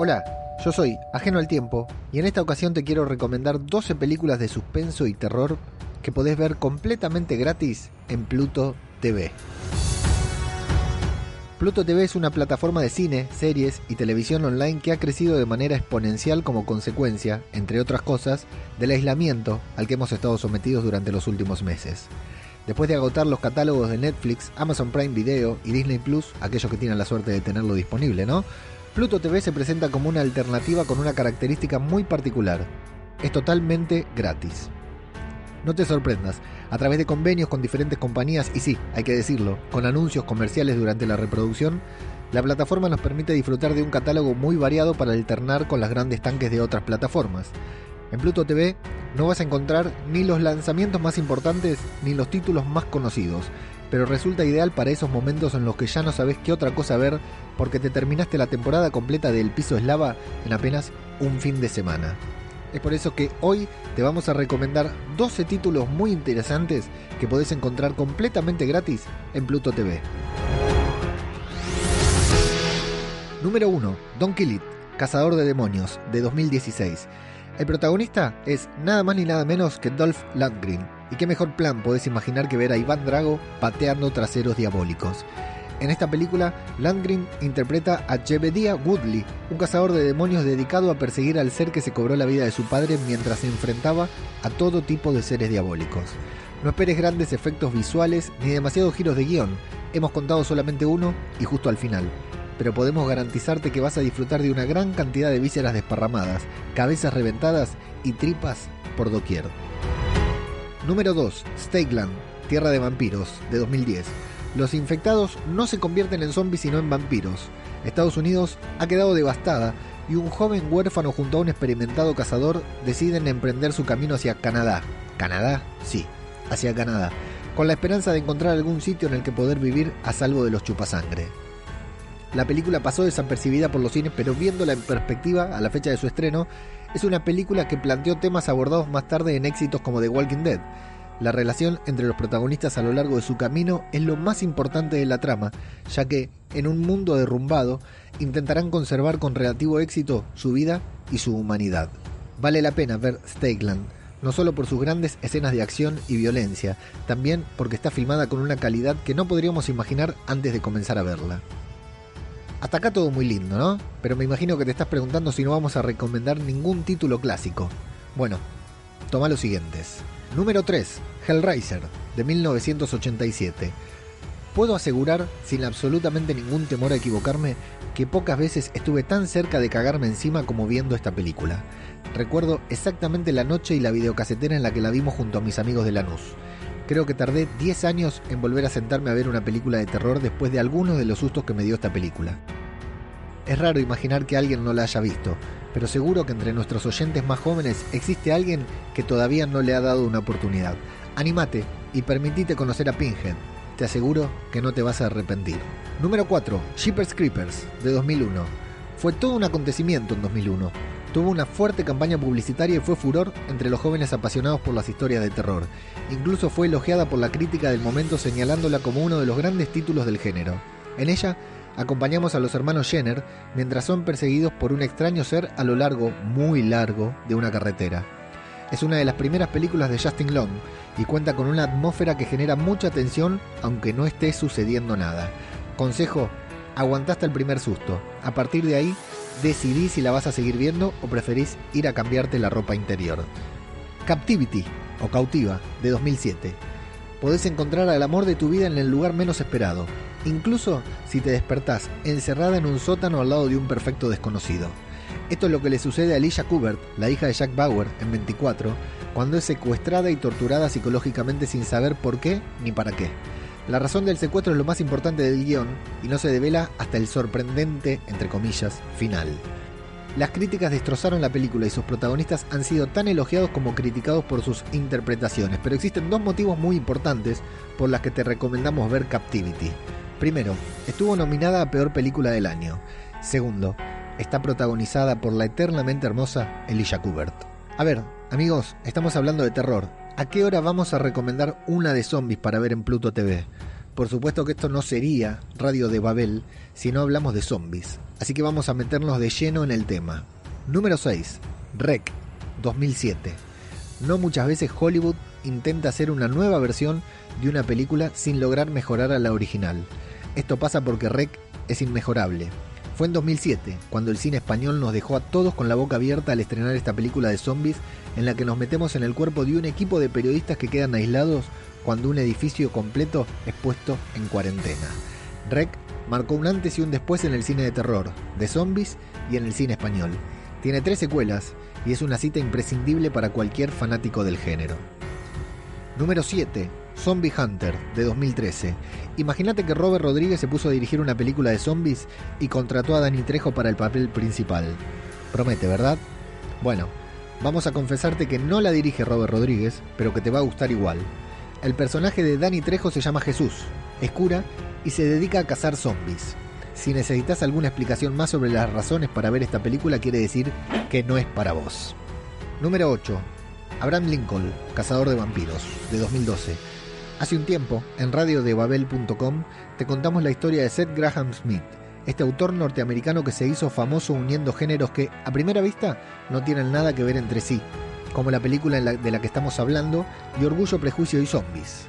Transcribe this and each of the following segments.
Hola, yo soy Ajeno al Tiempo y en esta ocasión te quiero recomendar 12 películas de suspenso y terror que podés ver completamente gratis en Pluto TV. Pluto TV es una plataforma de cine, series y televisión online que ha crecido de manera exponencial como consecuencia, entre otras cosas, del aislamiento al que hemos estado sometidos durante los últimos meses. Después de agotar los catálogos de Netflix, Amazon Prime Video y Disney Plus, aquellos que tienen la suerte de tenerlo disponible, ¿no? Pluto TV se presenta como una alternativa con una característica muy particular. Es totalmente gratis. No te sorprendas, a través de convenios con diferentes compañías, y sí, hay que decirlo, con anuncios comerciales durante la reproducción, la plataforma nos permite disfrutar de un catálogo muy variado para alternar con las grandes tanques de otras plataformas. En Pluto TV no vas a encontrar ni los lanzamientos más importantes ni los títulos más conocidos, pero resulta ideal para esos momentos en los que ya no sabes qué otra cosa ver porque te terminaste la temporada completa del piso eslava en apenas un fin de semana. Es por eso que hoy te vamos a recomendar 12 títulos muy interesantes que podés encontrar completamente gratis en Pluto TV. Número 1. Don Kill Cazador de Demonios, de 2016. El protagonista es nada más ni nada menos que Dolph Lundgren, y qué mejor plan podés imaginar que ver a Iván Drago pateando traseros diabólicos. En esta película, Landgren interpreta a Jebediah Woodley, un cazador de demonios dedicado a perseguir al ser que se cobró la vida de su padre mientras se enfrentaba a todo tipo de seres diabólicos. No esperes grandes efectos visuales ni demasiados giros de guion, hemos contado solamente uno y justo al final. Pero podemos garantizarte que vas a disfrutar de una gran cantidad de vísceras desparramadas, cabezas reventadas y tripas por doquier. Número 2. Stakeland, Tierra de Vampiros, de 2010. Los infectados no se convierten en zombies sino en vampiros. Estados Unidos ha quedado devastada y un joven huérfano junto a un experimentado cazador deciden emprender su camino hacia Canadá. ¿Canadá? Sí, hacia Canadá, con la esperanza de encontrar algún sitio en el que poder vivir a salvo de los chupasangre. La película pasó desapercibida por los cines, pero viéndola en perspectiva a la fecha de su estreno, es una película que planteó temas abordados más tarde en éxitos como The Walking Dead. La relación entre los protagonistas a lo largo de su camino es lo más importante de la trama, ya que, en un mundo derrumbado, intentarán conservar con relativo éxito su vida y su humanidad. Vale la pena ver Stakeland, no solo por sus grandes escenas de acción y violencia, también porque está filmada con una calidad que no podríamos imaginar antes de comenzar a verla. Hasta acá todo muy lindo, ¿no? Pero me imagino que te estás preguntando si no vamos a recomendar ningún título clásico. Bueno, toma los siguientes. Número 3. Hellraiser, de 1987. Puedo asegurar, sin absolutamente ningún temor a equivocarme, que pocas veces estuve tan cerca de cagarme encima como viendo esta película. Recuerdo exactamente la noche y la videocasetera en la que la vimos junto a mis amigos de Lanús. Creo que tardé 10 años en volver a sentarme a ver una película de terror después de algunos de los sustos que me dio esta película. Es raro imaginar que alguien no la haya visto, pero seguro que entre nuestros oyentes más jóvenes existe alguien que todavía no le ha dado una oportunidad. Animate y permitite conocer a Pinhead. Te aseguro que no te vas a arrepentir. Número 4. Sheepers Creepers, de 2001. Fue todo un acontecimiento en 2001 tuvo una fuerte campaña publicitaria y fue furor entre los jóvenes apasionados por las historias de terror. Incluso fue elogiada por la crítica del momento señalándola como uno de los grandes títulos del género. En ella acompañamos a los hermanos Jenner mientras son perseguidos por un extraño ser a lo largo, muy largo, de una carretera. Es una de las primeras películas de Justin Long y cuenta con una atmósfera que genera mucha tensión aunque no esté sucediendo nada. Consejo, aguanta hasta el primer susto. A partir de ahí, decidí si la vas a seguir viendo o preferís ir a cambiarte la ropa interior. Captivity, o Cautiva, de 2007. Podés encontrar al amor de tu vida en el lugar menos esperado, incluso si te despertás encerrada en un sótano al lado de un perfecto desconocido. Esto es lo que le sucede a Alicia Kubert, la hija de Jack Bauer, en 24, cuando es secuestrada y torturada psicológicamente sin saber por qué ni para qué. La razón del secuestro es lo más importante del guion y no se devela hasta el sorprendente, entre comillas, final. Las críticas destrozaron la película y sus protagonistas han sido tan elogiados como criticados por sus interpretaciones, pero existen dos motivos muy importantes por las que te recomendamos ver Captivity. Primero, estuvo nominada a Peor Película del Año. Segundo, está protagonizada por la eternamente hermosa Elisha Kubert. A ver, amigos, estamos hablando de terror. ¿A qué hora vamos a recomendar una de zombies para ver en Pluto TV? Por supuesto que esto no sería Radio de Babel si no hablamos de zombies, así que vamos a meternos de lleno en el tema. Número 6. Rec, 2007. No muchas veces Hollywood intenta hacer una nueva versión de una película sin lograr mejorar a la original. Esto pasa porque Rec es inmejorable. Fue en 2007, cuando el cine español nos dejó a todos con la boca abierta al estrenar esta película de zombies en la que nos metemos en el cuerpo de un equipo de periodistas que quedan aislados cuando un edificio completo es puesto en cuarentena. Rec marcó un antes y un después en el cine de terror, de zombies y en el cine español. Tiene tres secuelas y es una cita imprescindible para cualquier fanático del género. Número 7. Zombie Hunter, de 2013. Imagínate que Robert Rodríguez se puso a dirigir una película de zombies y contrató a Dani Trejo para el papel principal. Promete, ¿verdad? Bueno, vamos a confesarte que no la dirige Robert Rodríguez, pero que te va a gustar igual. El personaje de Dani Trejo se llama Jesús, es cura y se dedica a cazar zombies. Si necesitas alguna explicación más sobre las razones para ver esta película, quiere decir que no es para vos. Número 8. Abraham Lincoln, Cazador de Vampiros, de 2012. Hace un tiempo, en radiodebabel.com, te contamos la historia de Seth Graham Smith, este autor norteamericano que se hizo famoso uniendo géneros que, a primera vista, no tienen nada que ver entre sí, como la película de la que estamos hablando, y Orgullo, Prejuicio y Zombies.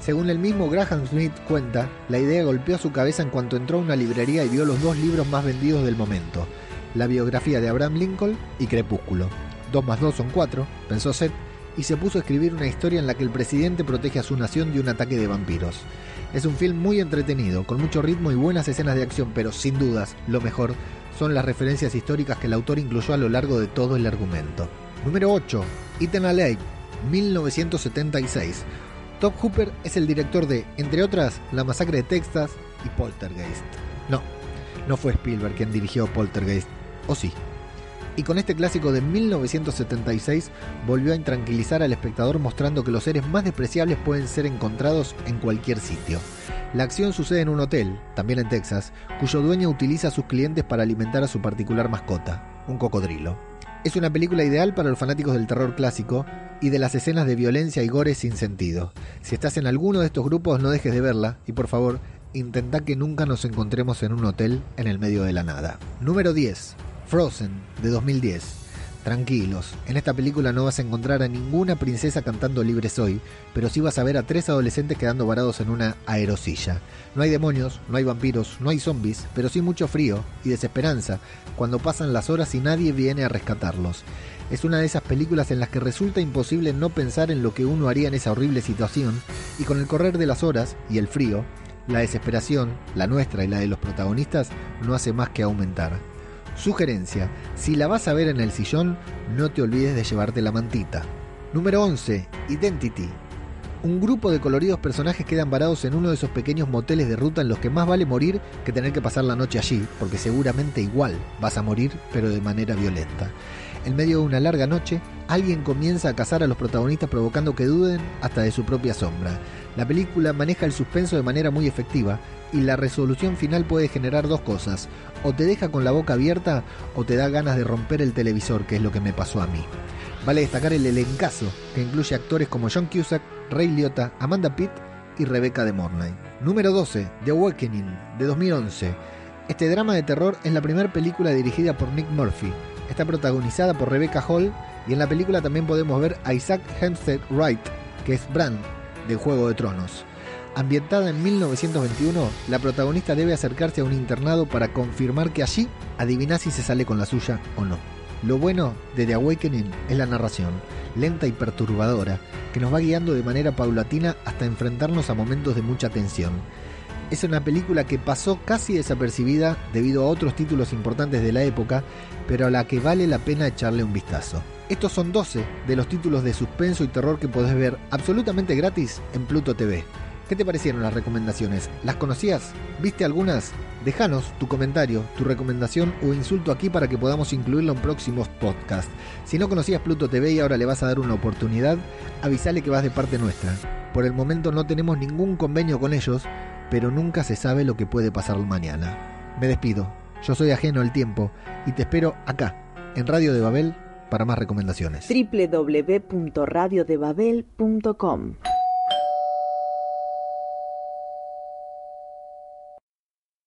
Según el mismo Graham Smith cuenta, la idea golpeó su cabeza en cuanto entró a una librería y vio los dos libros más vendidos del momento, la biografía de Abraham Lincoln y Crepúsculo. Dos más dos son cuatro, pensó Seth, y se puso a escribir una historia en la que el presidente protege a su nación de un ataque de vampiros. Es un film muy entretenido, con mucho ritmo y buenas escenas de acción, pero sin dudas, lo mejor son las referencias históricas que el autor incluyó a lo largo de todo el argumento. Número 8. Ethan Lake, 1976. Top Hooper es el director de, entre otras, La Masacre de Texas y Poltergeist. No, no fue Spielberg quien dirigió Poltergeist, o sí y con este clásico de 1976 volvió a intranquilizar al espectador mostrando que los seres más despreciables pueden ser encontrados en cualquier sitio. La acción sucede en un hotel, también en Texas, cuyo dueño utiliza a sus clientes para alimentar a su particular mascota, un cocodrilo. Es una película ideal para los fanáticos del terror clásico y de las escenas de violencia y gore sin sentido. Si estás en alguno de estos grupos no dejes de verla y por favor intenta que nunca nos encontremos en un hotel en el medio de la nada. Número 10. Frozen, de 2010. Tranquilos, en esta película no vas a encontrar a ninguna princesa cantando libre soy, pero sí vas a ver a tres adolescentes quedando varados en una aerosilla. No hay demonios, no hay vampiros, no hay zombies, pero sí mucho frío y desesperanza cuando pasan las horas y nadie viene a rescatarlos. Es una de esas películas en las que resulta imposible no pensar en lo que uno haría en esa horrible situación y con el correr de las horas y el frío, la desesperación, la nuestra y la de los protagonistas, no hace más que aumentar. Sugerencia, si la vas a ver en el sillón, no te olvides de llevarte la mantita. Número 11. Identity. Un grupo de coloridos personajes quedan varados en uno de esos pequeños moteles de ruta en los que más vale morir que tener que pasar la noche allí, porque seguramente igual vas a morir, pero de manera violenta. En medio de una larga noche, alguien comienza a cazar a los protagonistas provocando que duden hasta de su propia sombra. La película maneja el suspenso de manera muy efectiva y la resolución final puede generar dos cosas, o te deja con la boca abierta o te da ganas de romper el televisor, que es lo que me pasó a mí. Vale destacar el elencazo, que incluye actores como John Cusack, Ray Liotta, Amanda Pitt y Rebecca de Mornay. Número 12, The Awakening, de 2011. Este drama de terror es la primera película dirigida por Nick Murphy. Está protagonizada por Rebecca Hall y en la película también podemos ver a Isaac Hempstead Wright, que es Bran de Juego de Tronos. Ambientada en 1921, la protagonista debe acercarse a un internado para confirmar que allí adivina si se sale con la suya o no. Lo bueno de The Awakening es la narración, lenta y perturbadora, que nos va guiando de manera paulatina hasta enfrentarnos a momentos de mucha tensión. Es una película que pasó casi desapercibida debido a otros títulos importantes de la época, pero a la que vale la pena echarle un vistazo. Estos son 12 de los títulos de suspenso y terror que podés ver absolutamente gratis en Pluto TV. ¿Qué te parecieron las recomendaciones? ¿Las conocías? ¿Viste algunas? Déjanos tu comentario, tu recomendación o insulto aquí para que podamos incluirlo en próximos podcasts. Si no conocías Pluto TV y ahora le vas a dar una oportunidad, avísale que vas de parte nuestra. Por el momento no tenemos ningún convenio con ellos, pero nunca se sabe lo que puede pasar mañana. Me despido. Yo soy ajeno al tiempo y te espero acá, en Radio de Babel, para más recomendaciones. www.radiodebabel.com